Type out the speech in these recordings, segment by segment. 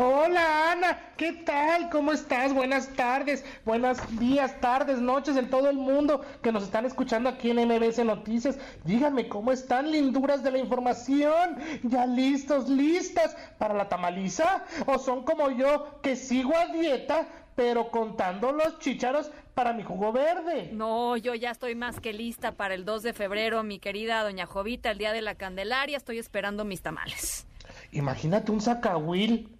Hola Ana, ¿qué tal? ¿Cómo estás? Buenas tardes, buenos días, tardes, noches en todo el mundo que nos están escuchando aquí en MBS Noticias. Díganme cómo están linduras de la información. ¿Ya listos, listas para la tamaliza? ¿O son como yo que sigo a dieta pero contando los chícharos para mi jugo verde. No, yo ya estoy más que lista para el 2 de febrero, mi querida doña Jovita, el día de la Candelaria, estoy esperando mis tamales. Imagínate un sacahuil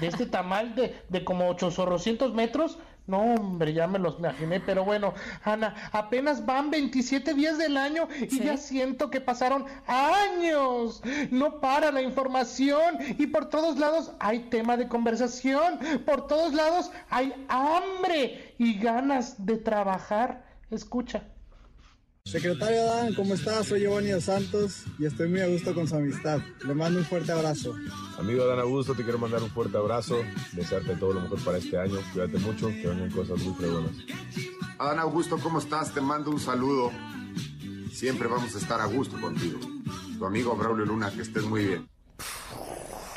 de este tamal de, de como 800 metros. No, hombre, ya me los imaginé, pero bueno, Ana, apenas van 27 días del año y ya siento que pasaron años. No para la información y por todos lados hay tema de conversación, por todos lados hay hambre y ganas de trabajar. Escucha. Secretario Dan, ¿cómo estás? Soy Giovanni dos Santos y estoy muy a gusto con su amistad. Le mando un fuerte abrazo. Amigo Dan Augusto, te quiero mandar un fuerte abrazo, desearte todo lo mejor para este año. Cuídate mucho, que vengan cosas muy buenas. Adán Augusto, ¿cómo estás? Te mando un saludo. Siempre vamos a estar a gusto contigo. Tu amigo Braulio Luna, que estés muy bien.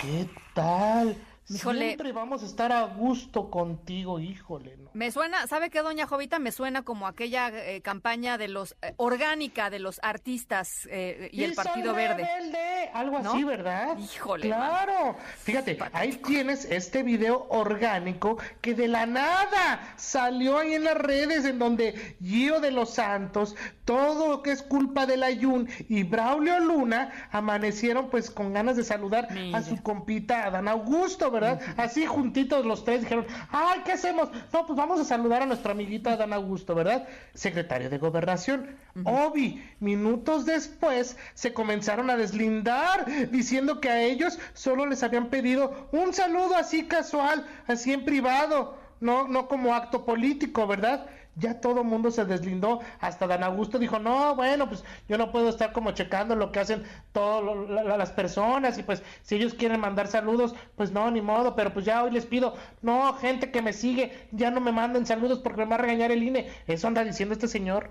¿Qué tal? Híjole. Siempre vamos a estar a gusto contigo, híjole. ¿no? Me suena, ¿sabe qué, doña Jovita? Me suena como aquella eh, campaña de los, eh, orgánica de los artistas eh, y el Partido Verde. Rebelde, algo ¿No? así, ¿verdad? Híjole, Claro. Fíjate, ahí tienes este video orgánico que de la nada salió ahí en las redes en donde Gio de los Santos, todo lo que es culpa del Ayun y Braulio Luna amanecieron pues con ganas de saludar Mira. a su compita Adán Augusto, ¿verdad? Así juntitos los tres dijeron, ay, ¿qué hacemos? No, pues vamos a saludar a nuestra amiguita Adán Augusto, ¿verdad? Secretario de Gobernación. Obi, minutos después se comenzaron a deslindar diciendo que a ellos solo les habían pedido un saludo así casual, así en privado, no, no como acto político, ¿verdad? Ya todo mundo se deslindó, hasta Dan Augusto dijo, no, bueno, pues yo no puedo estar como checando lo que hacen todas las personas y pues si ellos quieren mandar saludos, pues no, ni modo, pero pues ya hoy les pido, no, gente que me sigue, ya no me manden saludos porque me va a regañar el INE, eso anda diciendo este señor.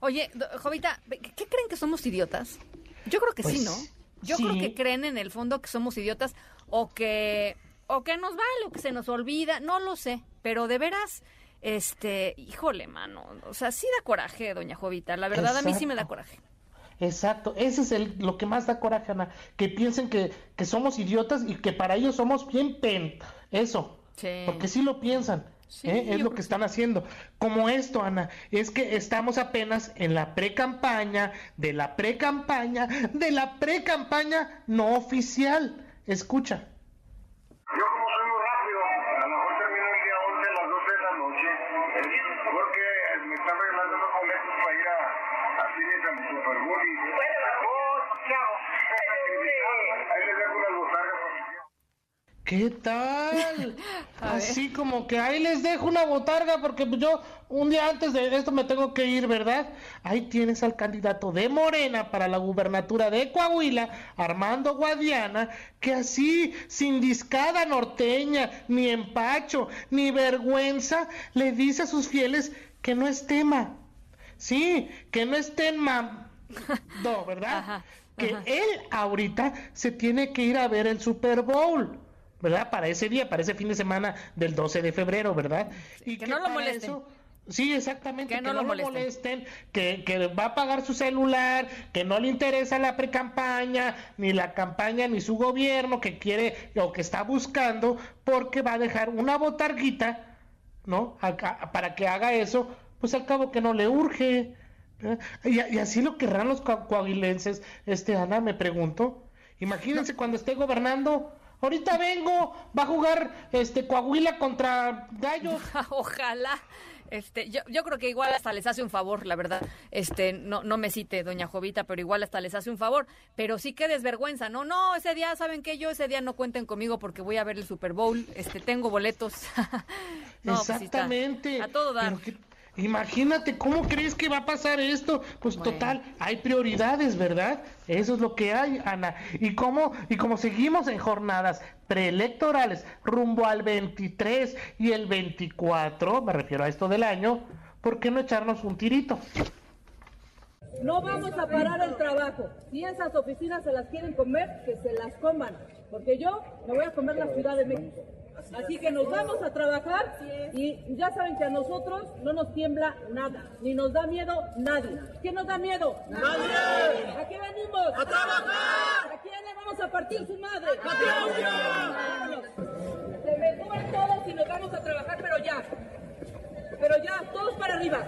Oye, Jovita, ¿qué creen que somos idiotas? Yo creo que sí, Pues, ¿no? Yo sí. creo que creen en el fondo que somos idiotas o que o que nos vale o que se nos olvida, no lo sé, pero de veras este, híjole, mano, o sea, sí da coraje, doña Jovita, la verdad a mí sí me da coraje. Exacto, ese es el, lo que más da coraje, Ana, que piensen que, que somos idiotas y que para ellos somos bien pen, eso, Sí. porque sí lo piensan, Sí, ¿eh? es lo que que están haciendo. Como esto, Ana, es que estamos apenas en la pre-campaña, de la pre-campaña, de la pre-campaña no oficial. Escucha. Yo como soy muy rápido, a lo mejor termino el día 11 a las 12 de la noche, porque me están regalando unos boletos para ir a, a cines al Super Bowl y... ¡Oh, chao! Ahí les dejo unas botargas. ¿Qué tal? Así como que ahí les dejo una botarga porque pues, yo un día antes de esto me tengo que ir, ¿verdad? Ahí tienes al candidato de Morena para la gubernatura de Coahuila, Armando Guadiana, que así, sin discada norteña, ni empacho, ni vergüenza, le dice a sus fieles que no es tema. Sí, que no estén mam... No, ¿verdad? Ajá, que ajá. él ahorita se tiene que ir a ver el Super Bowl, ¿verdad? Para ese día, para ese fin de semana del 12 de febrero, ¿verdad? y que no lo molesten. sí, exactamente, Que no lo molesten. molesten, que, que va a pagar su celular, que no le interesa la pre-campaña, ni la campaña, ni su gobierno, que quiere o que está buscando, porque va a dejar una botarguita, ¿no? Acá- para que haga eso, pues al cabo que no le urge. ¿eh? Y, y así lo querrán los coa- coahuilenses, este Ana, me pregunto. Imagínense cuando esté gobernando. Ahorita vengo, va a jugar este Coahuila contra Gallos. Ojalá. Este, yo, yo creo que igual hasta les hace un favor, la verdad. Este, no, no me cite, doña Jovita, pero igual hasta les hace un favor. Pero sí que desvergüenza, no, no, ese día, ¿saben qué? Yo ese día no cuenten conmigo porque voy a ver el Super Bowl, este, tengo boletos. No, pues. Exactamente. a todo dar. Pero qué- Imagínate, ¿cómo crees que va a pasar esto? Pues total, hay prioridades, ¿verdad? Eso es lo que hay, Ana. Y cómo, y como seguimos en jornadas preelectorales rumbo al 23 y el 24, me refiero a esto del año, ¿por qué no echarnos un tirito? No vamos a parar el trabajo. Si esas oficinas se las quieren comer, que se las coman. Porque yo me voy a comer la Ciudad de México. Así que nos vamos a trabajar y ya saben que a nosotros no nos tiembla nada, ni nos da miedo nadie. ¿Quién nos da miedo? ¡Nadie! ¿A qué venimos? ¡A trabajar! ¿A quién le vamos a partir su madre? ¡A Se me suben todos y nos vamos a trabajar, pero ya. Pero ya, todos para arriba.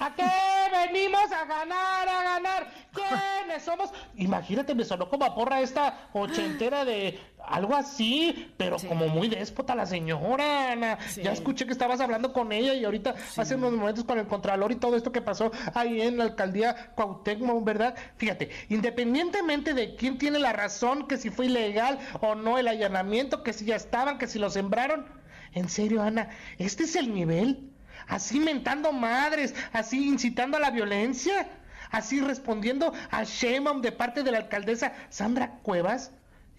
¿A qué venimos a ganar, a ganar? ¿Quiénes somos? Imagínate, me sonó como a porra esta ochentera de algo así, pero como muy déspota la señora, Ana. Ya escuché que estabas hablando con ella y ahorita hace unos momentos con el Contralor y todo esto que pasó ahí en la alcaldía Cuauhtémoc, ¿verdad? Fíjate, independientemente de quién tiene la razón, que si fue ilegal o no el allanamiento, que si ya estaban, que si lo sembraron. En serio, Ana, ¿este es el nivel? Así mentando madres, así incitando a la violencia, así respondiendo a Sheinbaum de parte de la alcaldesa Sandra Cuevas.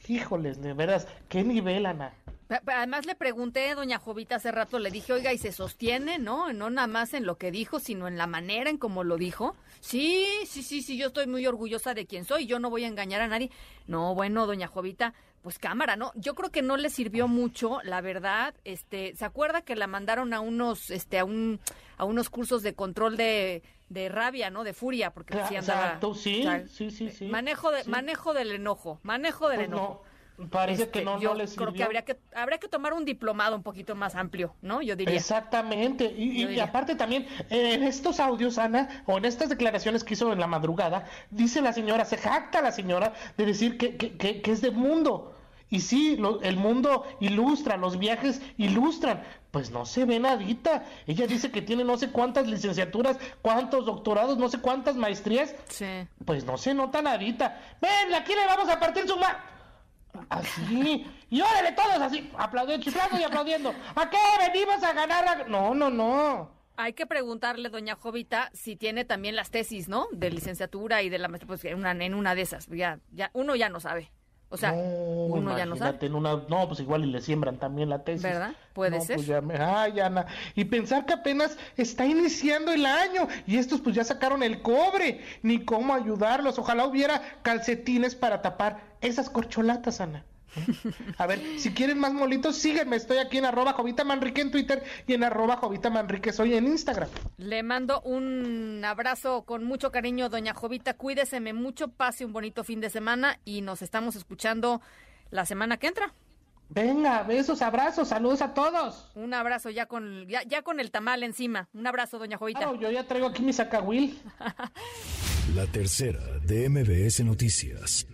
Híjoles, de veras, qué nivel, Ana. Además le pregunté, doña Jovita, hace rato le dije, oiga, y se sostiene, ¿no? No nada más en lo que dijo, sino en la manera en cómo lo dijo. Sí, sí, sí, sí, yo estoy muy orgullosa de quién soy, yo no voy a engañar a nadie. No, bueno, doña Jovita, pues cámara, ¿no? Yo creo que no le sirvió mucho, la verdad. Este, ¿se acuerda que la mandaron a unos, este, a un, a unos cursos de control de, de rabia, ¿no? De furia, porque Claro, sí andaba. exacto, sí, sí, sí, sí. Manejo de, manejo del enojo, manejo del Pues enojo. no, parece Este, que no, yo no le creo que habría que habría que tomar un diplomado un poquito más amplio, ¿no? Yo diría. Exactamente. Y, y- aparte también, en estos audios, Ana, o en estas declaraciones que hizo en la madrugada, dice la señora, se jacta la señora de decir que, que, que- que es de mundo. Y sí, lo- el mundo ilustra, los viajes ilustran. Pues no se ve nadita. Ella dice que tiene no sé cuántas licenciaturas, cuántos doctorados, no sé cuántas maestrías. Sí. Pues no se nota nadita. Ven, aquí le vamos a partir su ma... Así. Y órale todos así, aplaudiendo, chiflando y aplaudiendo. ¿A qué venimos a ganar? a- No, no, no. Hay que preguntarle, doña Jovita, si tiene también las tesis, ¿no? De licenciatura y de la maestría, pues en una, en una de esas. Ya, ya, uno ya no sabe. O sea, No, uno ya no sabe. en una, no, pues igual y le siembran también la tesis. ¿Verdad? Puede No, ser. pues ya me- ay, Ana. Y pensar que apenas está iniciando el año y estos pues ya sacaron el cobre. Ni cómo ayudarlos. Ojalá hubiera calcetines para tapar esas corcholatas, Ana. A ver, si quieren más molitos, síguenme. Estoy aquí en arroba Jovita Manrique en Twitter y en arroba Jovita Manrique soy en Instagram. Le mando un abrazo con mucho cariño, doña Jovita. Cuídeseme mucho, pase un bonito fin de semana y nos estamos escuchando la semana que entra. Venga, besos, abrazos, saludos a todos. Un abrazo ya con ya, ya con el tamal encima. Un abrazo, doña Jovita. Claro, yo ya traigo aquí mi sacahuil. La tercera de MBS Noticias.